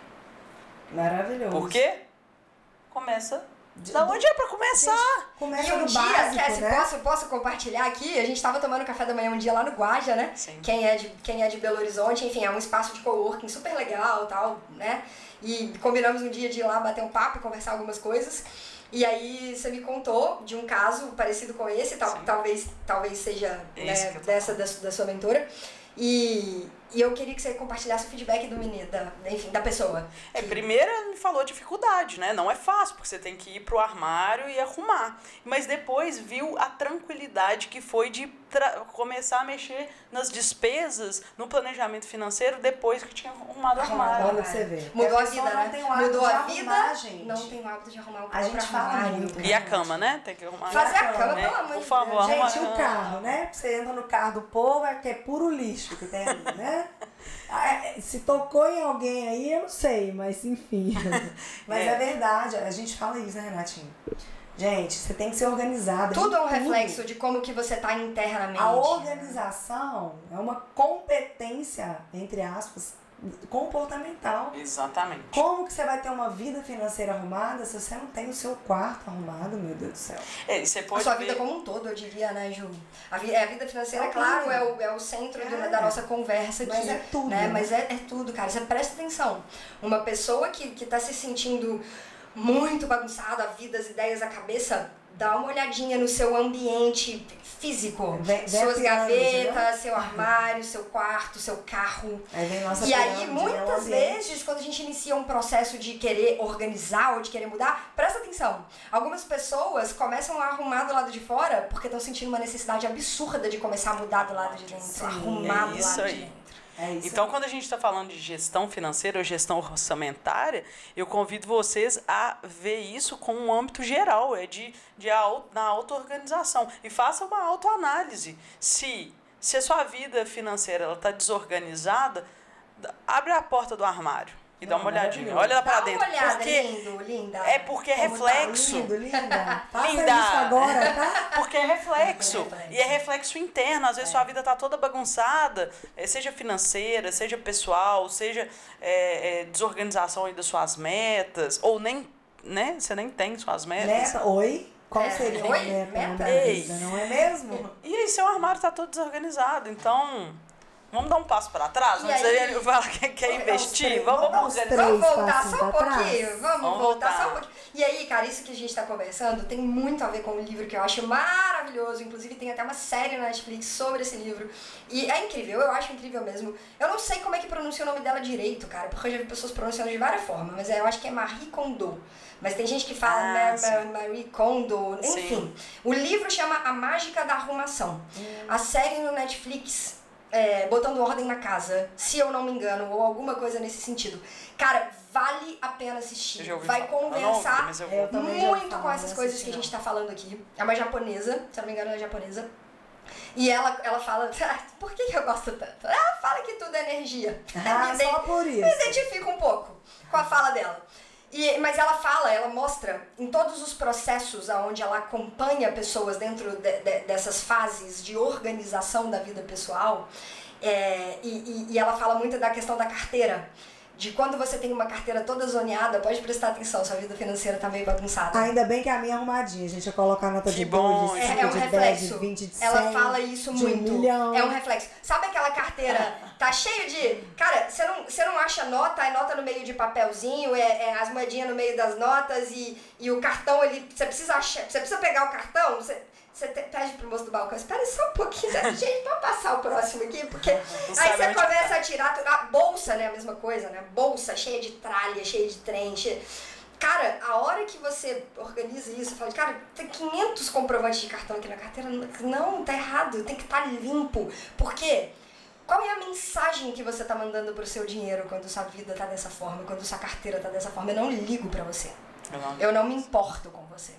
Maravilhoso. Por quê? Começa De- da onde é para começar? Começa E um no dia, básico, Cassie, né? posso, posso compartilhar aqui? A gente tava tomando café da manhã um dia lá no Guaja, né? Sim. Quem é, de, quem é de Belo Horizonte, enfim, é um espaço de coworking super legal tal, né? E combinamos um dia de ir lá bater um papo e conversar algumas coisas. E aí você me contou de um caso parecido com esse, tal, Sim. talvez, talvez seja né, dessa da, da sua mentora. E, e eu queria que você compartilhasse o feedback do menino, da, enfim, da pessoa. É, que- primeiro ela me falou dificuldade, né? Não é fácil, porque você tem que ir pro armário e arrumar. Mas depois viu a tranquilidade que foi de começar a mexer nas despesas, no planejamento financeiro, depois que tinha arrumado o armário. Olha você ver. Mudou a a vida, não né? tem o hábito Mudou de a arrumar, vida, gente. não tem o hábito de arrumar o A gente fala armário. muito. E a cama, né? Tem que arrumar. Fazer a cama, né? pelo amor Por de favor, Deus. arruma Gente, a o carro, né? Você entra no carro do povo, é que é puro lixo que tem ali, né? Ah, é, Se tocou em alguém aí, eu não sei, mas enfim. *laughs* Mas é, É. verdade, a gente fala isso, né, Renatinho? Gente, você tem que ser organizado. Tudo é um reflexo de como que você tá internamente. A organização é uma competência, entre aspas, comportamental. Exatamente. Como que você vai ter uma vida financeira arrumada se você não tem o seu quarto arrumado, meu Deus do céu? É, e você A pode sua ver... vida como um todo, eu diria, né, Ju? A, vi- a vida financeira, É claro, horrível. é o, é o centro do- É. da nossa conversa aqui. Mas é tudo, Né? né? Mas é, é tudo, cara. Você presta atenção. Uma pessoa que, que tá se sentindo muito bagunçada, a vida, as ideias, a cabeça, dá uma olhadinha no seu ambiente físico. Vê- Suas gavetas, seu armário, seu quarto, seu carro. Aí E aí, muitas vezes, quando a gente inicia um processo de querer organizar ou de querer mudar, presta atenção. Algumas pessoas começam a arrumar do lado de fora porque estão sentindo uma necessidade absurda de começar a mudar do lado de dentro, Sim, arrumar é do lado de aí. dentro. É. Então, quando a gente está falando de gestão financeira ou gestão orçamentária, eu convido vocês a ver isso com um âmbito geral, é de, de na auto-organização. E faça uma autoanálise. Se, se a sua vida financeira está desorganizada, abre a porta do armário e dá uma olhadinha. maravilhoso. Olha lá Dá para uma dentro. olhada, Porque, lindo, linda. é porque é tá reflexo. lindo, linda. *laughs* Faça Linda. isso agora, tá? *laughs* Porque é reflexo. É reflexo. E é reflexo interno. Às vezes sua vida tá toda bagunçada, eh, seja financeira, seja pessoal, seja eh, eh, desorganização aí das suas metas, ou nem, né? Você nem tem suas metas. Meta, oi? Qual É, seria oi? a meta, Meta? Ei. vida, não é mesmo? E aí seu armário tá todo desorganizado. Então, Vamos dar um passo para trás? Aí- gente falar que quer Vamos investir, três- vamos, vamos vamos organizar. Vamos Três voltar só um pouquinho. Vamos, Vamos voltar, voltar. só um pouquinho. E aí, cara, isso que a gente tá conversando tem muito a ver com um livro que eu acho maravilhoso. Inclusive, tem até uma série na Netflix sobre esse livro. E é incrível, eu acho incrível mesmo. Eu não sei como é que pronuncia o nome dela direito, cara, porque eu já vi pessoas pronunciando de várias formas, mas é, eu acho que é Marie Kondo. Mas tem gente que fala Ah, sim. Marie Kondo, Sim. enfim. O livro chama A Mágica da Arrumação. A série no Netflix, é, Botando Ordem na Casa, se eu não me engano, ou alguma coisa nesse sentido. Cara, vale a pena Eu assistir. já ouvi Vai falar. Não conversar já ouvi muito com essas não coisas que a gente não. tá falando aqui. É uma japonesa, se eu não me engano, ela é japonesa. E ela, ela fala, *laughs* "Ah, por que eu gosto tanto? Ela fala que tudo é energia. Ah, *laughs* Me só por me isso. identifico um pouco com a fala dela. E, mas ela fala, ela mostra em todos os processos onde ela acompanha pessoas dentro de- de- dessas fases de organização da vida pessoal. é, e, e- e ela fala muito da questão da carteira. De quando você tem uma carteira toda zoneada, pode prestar atenção, sua vida financeira tá meio bagunçada. Ainda bem que é a minha arrumadinha. A gente ia colocar a nota Que de bom, 2, de É, 5, é um de 10, reflexo. de 20, de 100. Ela fala isso de um muito. milhão. É um reflexo. Sabe aquela carteira? Tá cheio de. Cara, você não, você não acha nota, é nota no meio de papelzinho, é, é as moedinhas no meio das notas e, e o cartão ele. Você precisa achar. Você precisa pegar o cartão, você. Você te- pede pro moço do balcão, espera só um pouquinho, *laughs* gente, vamos passar o próximo aqui, porque *laughs* aí você começa tá. a tirar. A bolsa, né? A mesma coisa, né? Bolsa cheia de tralha, cheia de trem, cheia... Cara, a hora que você organiza isso, fala, cara, tem 500 comprovantes de cartão aqui na carteira. Não, tá errado, tem que estar limpo. Por quê? Qual é a mensagem que você tá mandando pro seu dinheiro quando sua vida tá dessa forma, quando sua carteira tá dessa forma? Eu não ligo pra você. Eu não- Eu não me importo com você.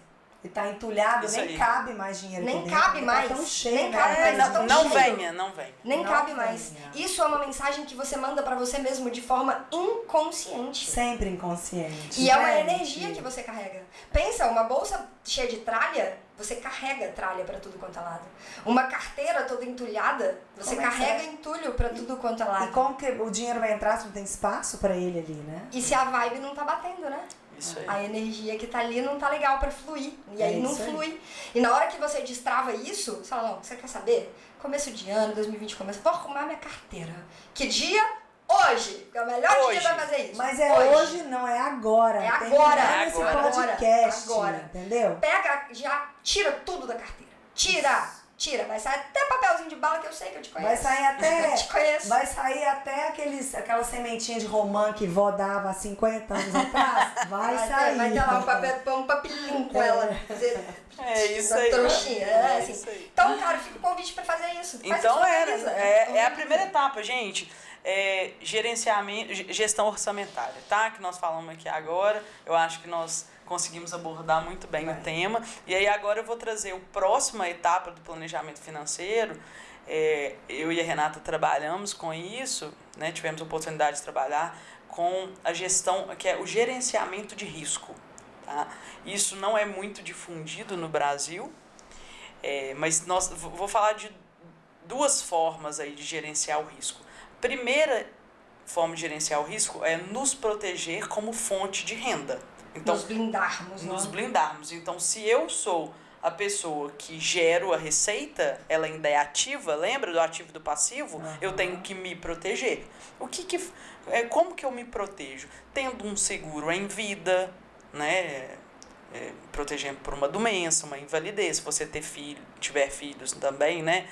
E tá entulhado, Isso nem aí. cabe mais dinheiro Nem dentro, cabe mais, Tá tão cheio, nem né? cabe É, mais, não, tão não cheio. venha, não venha. Nem Não cabe mais. venha. Isso é uma mensagem que você manda pra você mesmo de forma inconsciente. Sempre inconsciente. E é uma energia que você carrega. Pensa, uma bolsa cheia de tralha, você carrega tralha pra tudo quanto é lado. Uma carteira toda entulhada, você Como é carrega é? entulho pra tudo quanto é E lado. como que o dinheiro vai entrar se não tem espaço pra ele ali, né? E se a vibe não tá batendo, né? Isso aí. A energia que tá ali não tá legal pra fluir. E É aí não isso aí. flui. E na hora que você destrava isso, você fala, não, você quer saber? Começo de ano, 2020 começa, vou arrumar minha carteira. Que dia? Hoje. Que é o melhor Hoje. dia pra fazer isso. Mas é hoje, não, é agora. É agora. É esse agora. podcast, Agora. entendeu? Pega, já tira tudo da carteira. Tira, tira. Vai sair até papelzinho de bala que eu sei que eu te conheço. Vai sair *laughs* até... Eu te conheço. Vai sair até aqueles, aquela sementinha de romã que vó dava há 50 anos atrás. *laughs* Vai, Vai ter, sair. vai ter lá um, papel, um papelinho com É. ela. Fazer É isso aí. trouxinha. É, assim. isso aí. Então, cara, fica o convite pra fazer isso. Faz Então isso, é, é, é a primeira etapa, gente. É gerenciamento, ge- gestão orçamentária, tá? Que nós falamos aqui agora. Eu acho que nós conseguimos abordar muito bem o tema. E aí agora eu vou trazer a próxima etapa do planejamento financeiro. É, eu e a Renata trabalhamos com isso, né? Tivemos a oportunidade de trabalhar com a gestão, que é o gerenciamento de risco. Tá? Isso não é muito difundido no Brasil, é, mas nós vou falar de duas formas aí de gerenciar o risco. Primeira forma de gerenciar o risco é nos proteger como fonte de renda. Então, Nos blindarmos, nos né? blindarmos. Então, se eu sou a pessoa que gero a receita, ela ainda é ativa, lembra do ativo e do passivo? Eu tenho que me proteger. O que que é como que eu me protejo? Tendo um seguro em vida, né? É, protegendo por uma doença, uma invalidez, se você ter filho, tiver filhos também, né?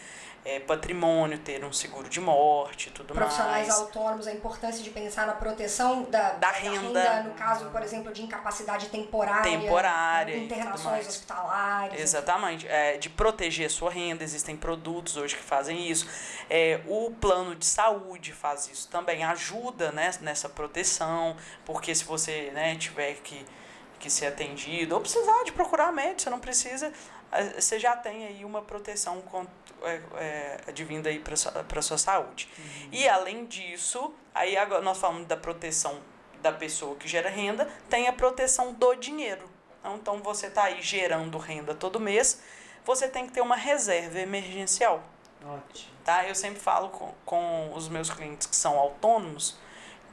É, patrimônio, ter um seguro de morte, tudo Profissionais mais. autônomos, a importância de pensar na proteção da, Da renda. no caso, por exemplo, de incapacidade temporária, Temporária internações hospitalares. Exatamente. É, de proteger a sua renda, existem produtos hoje que fazem isso. É, o plano de saúde faz isso também, ajuda né, nessa proteção, porque se você né, tiver que, que ser atendido ou precisar de procurar médico, você não precisa, você já tem aí uma proteção com, é, é, advinda aí para sua, sua saúde. E além disso, aí agora nós falamos da proteção da pessoa que gera renda, tem a proteção do dinheiro. Então, Então você está aí gerando renda todo mês, você tem que ter uma reserva emergencial. Ótimo. Tá? Eu sempre falo com, com os meus clientes que são autônomos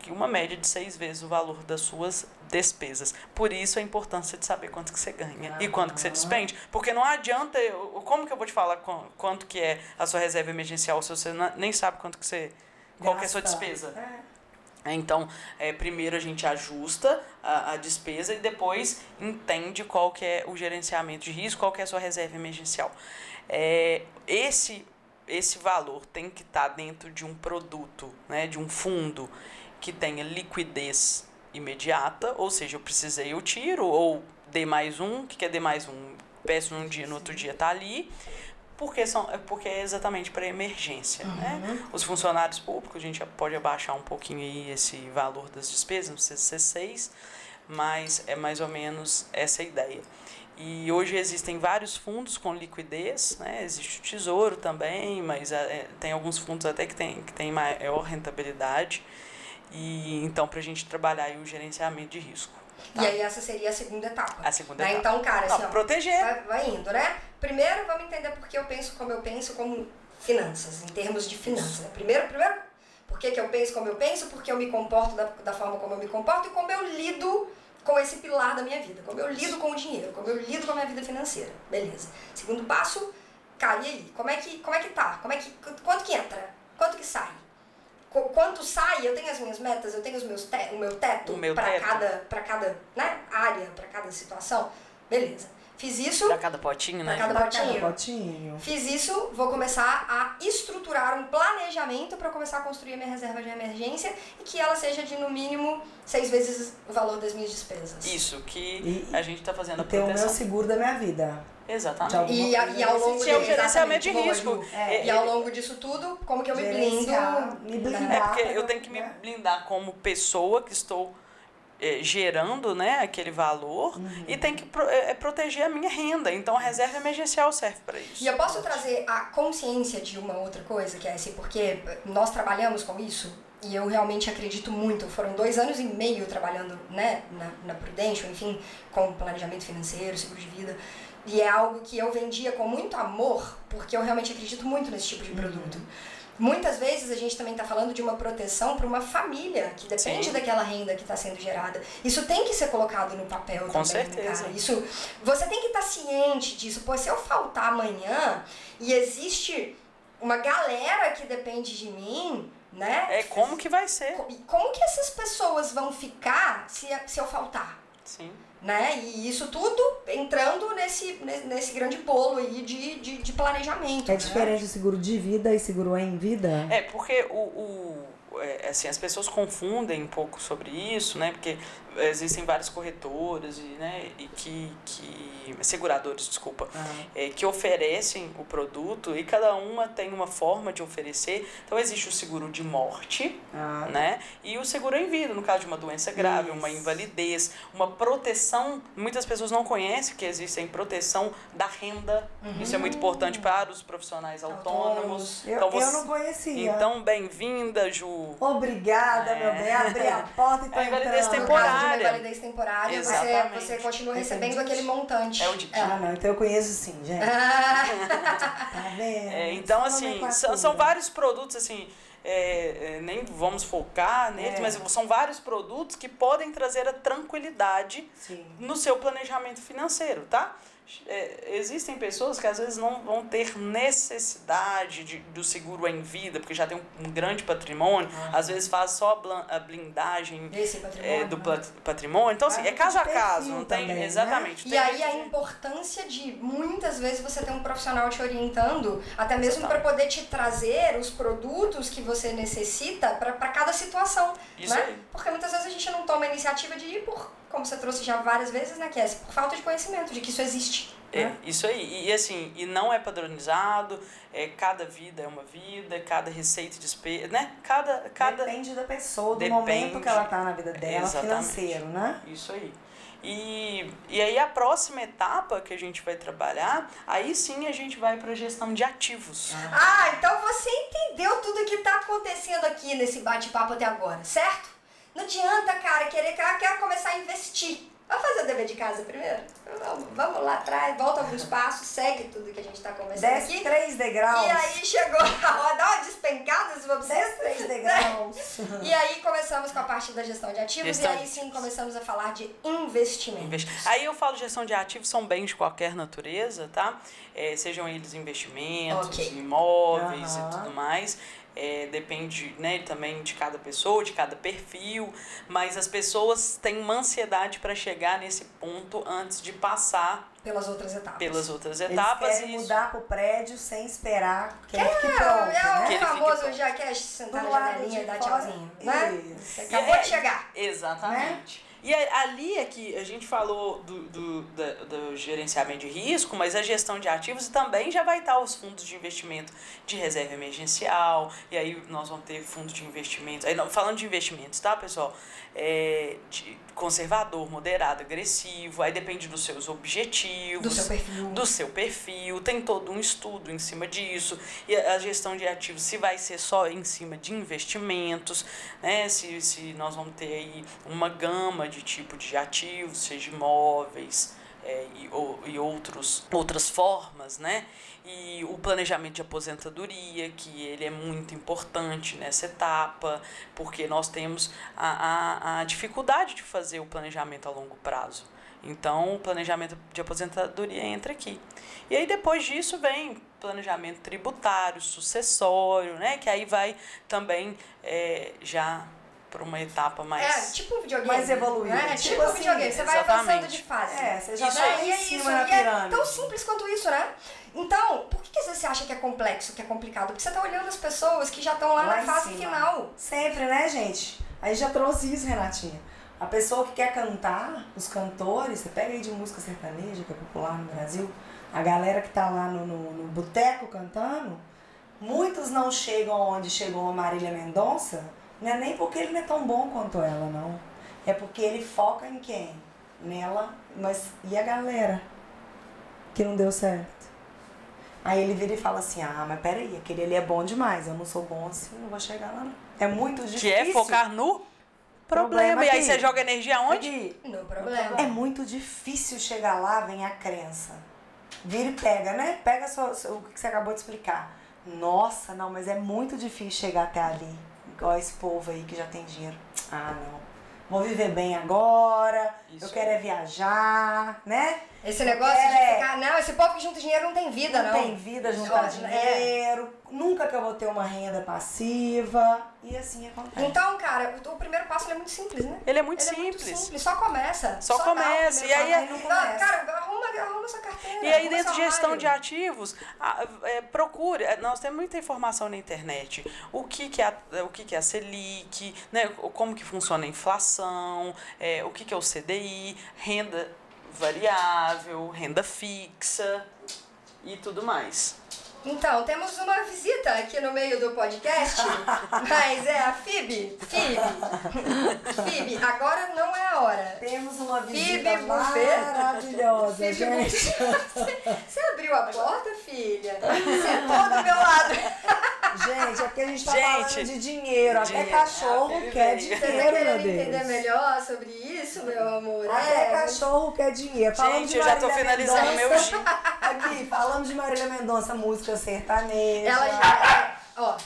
que uma média de seis vezes o valor das suas despesas. Por isso a importância de saber quanto que você ganha e quanto que você despende. Porque não adianta, eu, como que eu vou te falar qu- quanto que é a sua reserva emergencial se você nem sabe quanto que você qual que é a sua despesa. É. Então, é, primeiro a gente ajusta a, a despesa e depois entende qual que é o gerenciamento de risco, qual que é a sua reserva emergencial. É, esse, esse valor tem que estar dentro de um produto, né, de um fundo que tenha liquidez imediata, ou seja, eu precisei, eu tiro, ou dei mais um, o que que é D mais um? Peço num dia, no outro dia tá ali, porque, são, é porque é exatamente para emergência. Né? Os funcionários públicos, a gente pode abaixar um pouquinho aí esse valor das despesas, não precisa ser seis, mas é mais ou menos essa a ideia. E hoje existem vários fundos com liquidez, né? existe o Tesouro também, mas é, tem alguns fundos até que tem, que tem maior rentabilidade. E então, para a gente trabalhar aí o gerenciamento de risco. E aí essa seria a segunda etapa. A segunda né? etapa. Então, cara, Não, assim, ó, proteger. vai, vai indo, né? Primeiro, vamos entender por que eu penso como eu penso como finanças, em termos de finanças. Né? Primeiro, primeiro, por que, que eu penso como eu penso, porque eu me comporto da, da forma como eu me comporto e como eu lido com esse pilar da minha vida, como eu lido com o dinheiro, como eu lido com a minha vida financeira. Beleza. Segundo passo, cara, e aí? Como é que, como é que tá? Como é que, quanto que entra? Quanto que sai? Qu- Quanto sai, eu tenho as minhas metas, eu tenho os meus te o meu teto O meu para teto. cada, pra cada né, área, para cada situação. Beleza. Fiz isso, Para cada potinho, né? Pra cada Cada potinho. potinho. Fiz isso, vou começar a estruturar um planejamento para começar a construir a minha reserva de emergência e que ela seja de no mínimo seis vezes o valor das minhas despesas. Isso, que E- a gente está fazendo a E ter o meu proteção. seguro da minha vida. Exatamente. E, a- e ao longo. Que é o gerenciamento de risco. É, E ao longo disso tudo, como que eu me blindo? Me blindar. É porque eu tenho que me né? blindar como pessoa que estou eh, gerando né, aquele valor Uhum. e tem que pro- eh, proteger a minha renda. Então a reserva emergencial serve para isso. E eu posso trazer a consciência de uma outra coisa, que é assim, porque nós trabalhamos com isso e eu realmente acredito muito. Foram dois anos e meio trabalhando né, na, na Prudential, enfim, com planejamento financeiro, seguro de vida. E é algo que eu vendia com muito amor, porque eu realmente acredito muito nesse tipo de produto. Muitas vezes a gente também está falando de uma proteção para uma família que depende Sim. daquela renda que está sendo gerada. Isso tem que ser colocado no papel Com também, né, certeza. cara? Isso, você tem que estar ciente disso. Pô, se eu faltar amanhã e existe uma galera que depende de mim, né? É como que vai ser. Co- Como que essas pessoas vão ficar se, se eu faltar? Sim. Né? E isso tudo entrando nesse, nesse, grande bolo aí de, de, de planejamento. É né? diferente o seguro de vida e seguro em vida? É, porque o, o- é, assim, as pessoas confundem um pouco sobre isso, né? Porque existem várias corretoras e, né, e que, que. seguradoras, desculpa, Ah. é, que oferecem o produto e cada uma tem uma forma de oferecer. Então existe o seguro de morte, Ah, né? E o seguro em vida, no caso de uma doença grave, uma Isso. invalidez, uma proteção. Muitas pessoas não conhecem que existe em proteção da renda. Isso é muito importante para os profissionais autônomos. Eu, então, eu você- não conhecia. então, bem-vinda, Ju. Obrigada, meu É. bem. Abri a porta e tô É invalidez entrando. No caso de uma temporária. temporária, você, você continua Entendi. recebendo aquele montante. É o de- Ah, não, então eu conheço sim, gente. *laughs* Tá vendo? É, então, Essa assim, são, são vários produtos, assim, é, é, nem vamos focar neles, É. mas são vários produtos que podem trazer a tranquilidade Sim. no seu planejamento financeiro, tá? É, existem pessoas que às vezes não vão ter necessidade de, do seguro em vida, porque já tem um, um grande patrimônio, Ah. às vezes faz só a, blindagem é, patrimônio. do né? patrimônio. Então, assim, Vai é caso a caso, não tem. também, né? exatamente. E tem aí a importância de muitas vezes você ter um profissional te orientando, até mesmo para poder te trazer os produtos que você necessita para cada situação, Isso né? aí. Porque muitas vezes a gente não toma a iniciativa de ir por, como você trouxe já várias vezes, né, Cassie, por falta de conhecimento de que isso existe. É, né? isso aí. E, assim, e não é padronizado, é, cada vida é uma vida, cada receita e despesa, né? Cada, cada... Depende da pessoa, do Depende. momento que ela tá na vida dela, Exatamente. financeiro, né? Isso aí. E, e aí a próxima etapa que a gente vai trabalhar, aí sim a gente vai para gestão de ativos. Ah, então você entendeu tudo que tá acontecendo aqui nesse bate-papo até agora, certo? Não adianta, cara, querer que quero começar a investir. Vamos fazer o dever de casa primeiro? Vamos, vamos lá atrás, volta alguns passos, segue tudo que a gente tá conversando Desce aqui. três degraus. E aí chegou *laughs* a hora, dá uma despencada se for Desce três *laughs* degraus. *laughs* E aí começamos com a parte da gestão de ativos Gestão e aí sim começamos a falar de investimento. Investi- Aí eu falo gestão de ativos, são bens de qualquer natureza, tá? É, sejam eles investimentos, Ok. imóveis Aham. e tudo mais. É, depende né, também de cada pessoa, de cada perfil, mas as pessoas têm uma ansiedade para chegar nesse ponto antes de passar Pelas outras etapas. pelas outras Eles etapas. querem e isso- mudar pro prédio sem esperar que ele fique É, pronto, é né? Que ele o fique famoso pronto. já quer sentar Do na janelinha e dar tchauzinho, né? Acabou E de é- chegar. Exatamente. E ali é que a gente falou do, do, da- do gerenciamento de risco, mas a gestão de ativos também já vai estar os fundos de investimento de reserva emergencial, e aí nós vamos ter fundo de investimento. Aí, não, falando de investimentos, tá, pessoal? É, conservador, moderado, agressivo, aí depende dos seus objetivos. Do seu perfil. do seu perfil, tem todo um estudo em cima disso. E a a gestão de ativos, se vai ser só em cima de investimentos, né? Se, se nós vamos ter aí uma gama de tipo de ativos, seja imóveis é, e, ou, e outros, outras formas, né? E o planejamento de aposentadoria, que ele é muito importante nessa etapa, porque nós temos a, a, a dificuldade de fazer o planejamento a longo prazo. Então, o planejamento de aposentadoria entra aqui. E aí, depois disso, vem planejamento tributário, sucessório, né? Que aí vai também é, já para uma etapa mais. É, tipo um videogame. Mais evoluído. Né? Tipo Tipo um assim, videogame. Você vai avançando exatamente. de fase. É, você já Isso tá E em é cima na e é pirâmide. tão simples quanto isso, né? Então, por que, você acha que é complexo, que é complicado? Porque você tá olhando as pessoas que já estão lá, Lá na fase cima. final. Sempre, né, gente? Aí já trouxe isso, Renatinha. A pessoa que quer cantar, os cantores, você pega aí de música sertaneja, que é popular no Brasil, a galera que tá lá no, no, no boteco cantando, muitos não chegam onde chegou a Marília Mendonça, não é nem porque ele não é tão bom quanto ela, não. É porque ele foca em quem? Nela, mas e a galera que não deu certo? Aí ele vira e fala assim, ah, mas peraí, aquele ali é bom demais, eu não sou bom assim, não vou chegar lá não. É muito difícil. Que é focar no problema. Problema e aí você joga energia onde? Aqui, No problema. é muito difícil chegar lá, vem a crença. Vira e pega, né? Pega só- só o que você acabou de explicar. Nossa, não, mas é muito difícil chegar até ali. Igual esse povo aí que já tem dinheiro. Ah, não. Vou viver bem agora, Isso eu quero é viajar, né? Esse negócio de É. ficar, não, esse povo que junta dinheiro não tem vida, não. Não tem vida juntar É. dinheiro, nunca que eu vou ter uma renda passiva. E assim acontece. Então, cara, o, o primeiro passo ele é muito simples, né? Ele é muito Ele é muito simples. simples, só começa. Só o começa, e aí é- não Não, começa. cara, arruma, arruma sua carteira. E aí, dentro de gestão de ativos, a- é, procure. é, Nós temos muita informação na internet. O que, que, é, a, o que, que é a Selic, né? como que funciona a inflação, é, o que, que é o CDI, renda variável, renda fixa e tudo mais. Então, temos uma visita aqui no meio do podcast, *laughs* mas é a Fib. Fib. Fib, agora não é a hora. Temos uma Phoebe visita Buffet. maravilhosa, Phoebe gente. Você abriu a porta, filha? Sentou do meu *laughs* lado. Gente, é porque a gente tá Gente, falando de dinheiro. Até dinheiro. cachorro Ah, quer Phoebe. Você tá dinheiro, meu querendo Deus. entender melhor sobre isso, meu amor? Até É, cachorro quer dinheiro. Falando Gente, de eu já tô Marília finalizando meu Mendonça. gin. Aqui, falando de Marília Mendonça, música sertaneja. Ela já. é, Ó.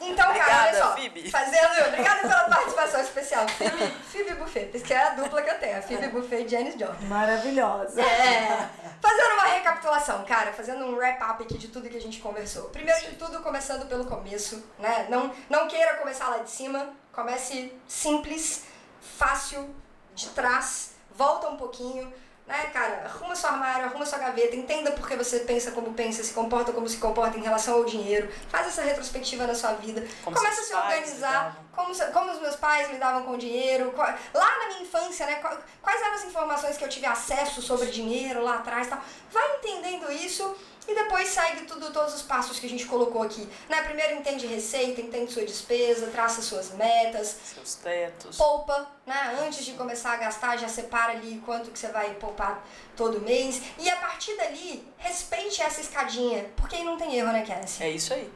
Então, cara, Obrigada, olha só. Phoebe. Fazendo. Obrigada pela participação especial. Phoebe, Phoebe Buffet, que é a dupla que eu tenho, a Phoebe Buffet e Janis Joplin. Maravilhosa. É. Fazendo uma recapitulação, cara, fazendo um wrap-up aqui de tudo que a gente conversou. Primeiro de tudo, começando pelo começo, né? Não, não queira começar lá de cima. Comece simples, fácil, de trás, volta um pouquinho. Né, cara, arruma seu armário, arruma sua gaveta, entenda por que você pensa como pensa, se comporta como se comporta em relação ao dinheiro, faz essa retrospectiva na sua vida, Como começa a se organizar, como, como os meus pais lidavam com o dinheiro, qua- lá na minha infância, né? qua- Quais eram as informações que eu tive acesso sobre dinheiro lá atrás tal. Vai entendendo isso e depois segue tudo, todos os passos que a gente colocou aqui. Né? Primeiro entende receita, entende sua despesa, traça suas metas, Seus tetos. poupa, né? Antes de começar a gastar, já separa ali quanto que você vai poupar todo mês. E a partir dali, respeite essa escadinha, porque aí não tem erro, né, Cassie? É isso aí.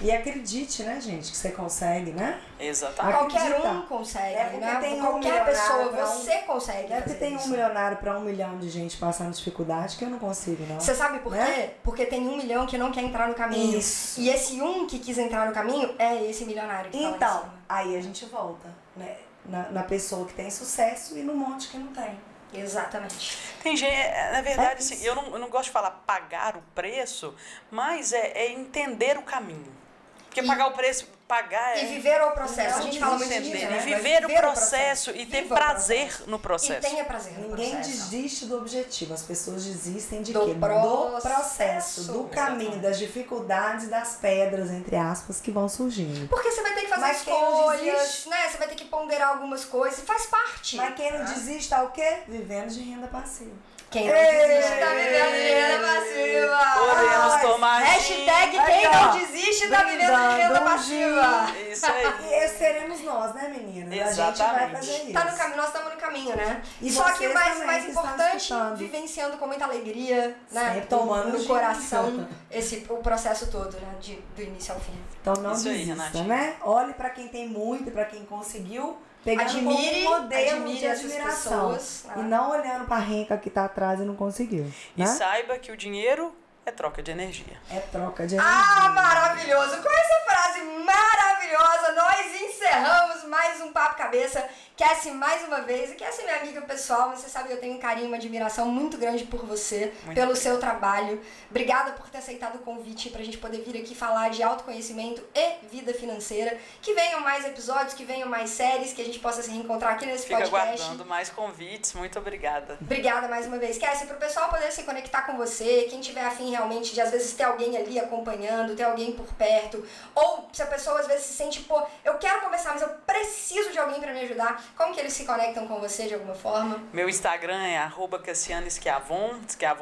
E acredite, né, gente, que você consegue, né? Exatamente. Qualquer um consegue, É porque né? tem um Qualquer milionário pessoa, um- você consegue é porque tem um isso. milionário pra um milhão de gente passando dificuldade que eu não consigo, não. Você sabe por Né? quê? Porque tem um milhão que não quer entrar no caminho. Isso. E esse um que quis entrar no caminho é esse milionário que tá lá em Então, cima. aí a gente volta, né? Na, na pessoa que tem sucesso e no monte que não tem. Exatamente. Tem gente, é, na verdade, É assim, eu não, eu não gosto de falar pagar o preço, mas é, é entender o caminho. Porque E- pagar o preço, pagar é. E viver o processo. a gente fala muito disso, entender, né? e viver o processo e ter prazer processo. no processo. E tenha prazer no Ninguém processo. desiste do objetivo, as pessoas desistem de Do quê? processo. Do processo, do caminho, Exatamente. das dificuldades, das pedras, entre aspas, que vão surgindo. Porque você vai fazer Mas não escolhas, né? Você vai ter que ponderar algumas coisas. e Faz parte. Mas quem não desiste tá o quê? Vivendo de renda passiva. Quem não desiste tá vivendo de renda passiva. Podemos Ai, tomar Hashtag Aí, quem não desiste tá vivendo de renda passiva. Isso aí. E seremos nós, né, meninas? A gente vai Exatamente. fazer isso. Tá no caminho, nós estamos no caminho, né? E Só que o mais, mais que importante, vivenciando com muita alegria, né? Sempre tomando no coração, *laughs* esse, o processo todo, né? De, do início ao fim. Então não Isso aí, desista, Renatinha. né? Olhe pra quem tem muito e pra quem conseguiu, pegando Admire- como um modelo admire de admiração. pessoas, né? E não olhando pra renca que tá atrás e não conseguiu. E Né? saiba que o dinheiro é troca de energia. É troca de Ah, energia. maravilhoso! Com essa frase maravilhosa, nós encerramos mais um Papo Cabeça. Cassie, mais uma vez, e Cassie é minha amiga pessoal, você sabe que eu tenho um carinho, uma admiração muito grande por você, Muito pelo seu trabalho. Obrigada por ter aceitado o convite pra gente poder vir aqui falar de autoconhecimento e vida financeira. Que venham mais episódios, que venham mais séries, que a gente possa se reencontrar aqui nesse Fica podcast. aguardando mais convites. Muito obrigada. Obrigada mais uma vez. Cassie, pro pessoal poder se conectar com você, quem tiver afim realmente de às vezes ter alguém ali acompanhando, ter alguém por perto, ou se a pessoa às vezes se sente, pô, eu quero conversar, mas eu preciso de alguém pra me ajudar, como que eles se conectam com você de alguma forma? Meu Instagram é arroba Cassiano Schiavon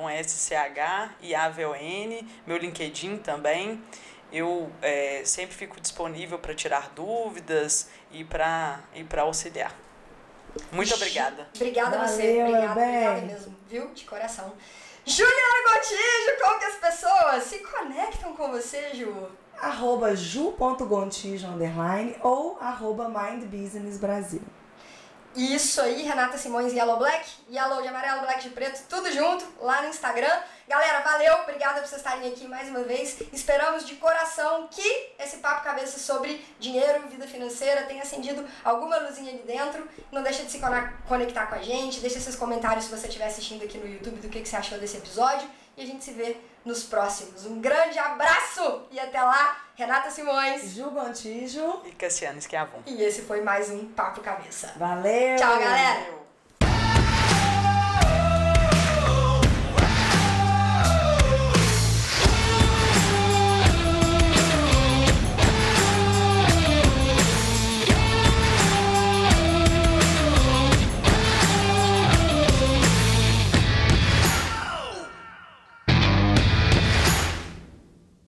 é S-C-H e A-V-O-N. Meu LinkedIn também. Eu é, sempre fico disponível para tirar dúvidas e para e pra auxiliar. Muito obrigada. Obrigada a você, obrigada, obrigada mesmo, viu? De coração. Juliana Gontijo, como que as pessoas se conectam com você, Ju? Arroba ju.gontijo, underline, ou arroba Mind Business Brasil. Isso aí, Renata Simões Yellow Black. Yellow de amarelo, Black de preto, tudo junto lá no Instagram. Galera, valeu, obrigada por vocês estarem aqui mais uma vez. Esperamos de coração que esse papo cabeça sobre dinheiro vida financeira tenha acendido alguma luzinha ali dentro. Não deixa de se conectar com a gente, deixa seus comentários se você estiver assistindo aqui no YouTube do que, que você achou desse episódio. E a gente se vê nos próximos. Um grande abraço e até lá, Renata Simões. Ju Gontijo. E Cassiano Schiavon. E esse foi mais um Papo Cabeça. Valeu! Tchau, galera!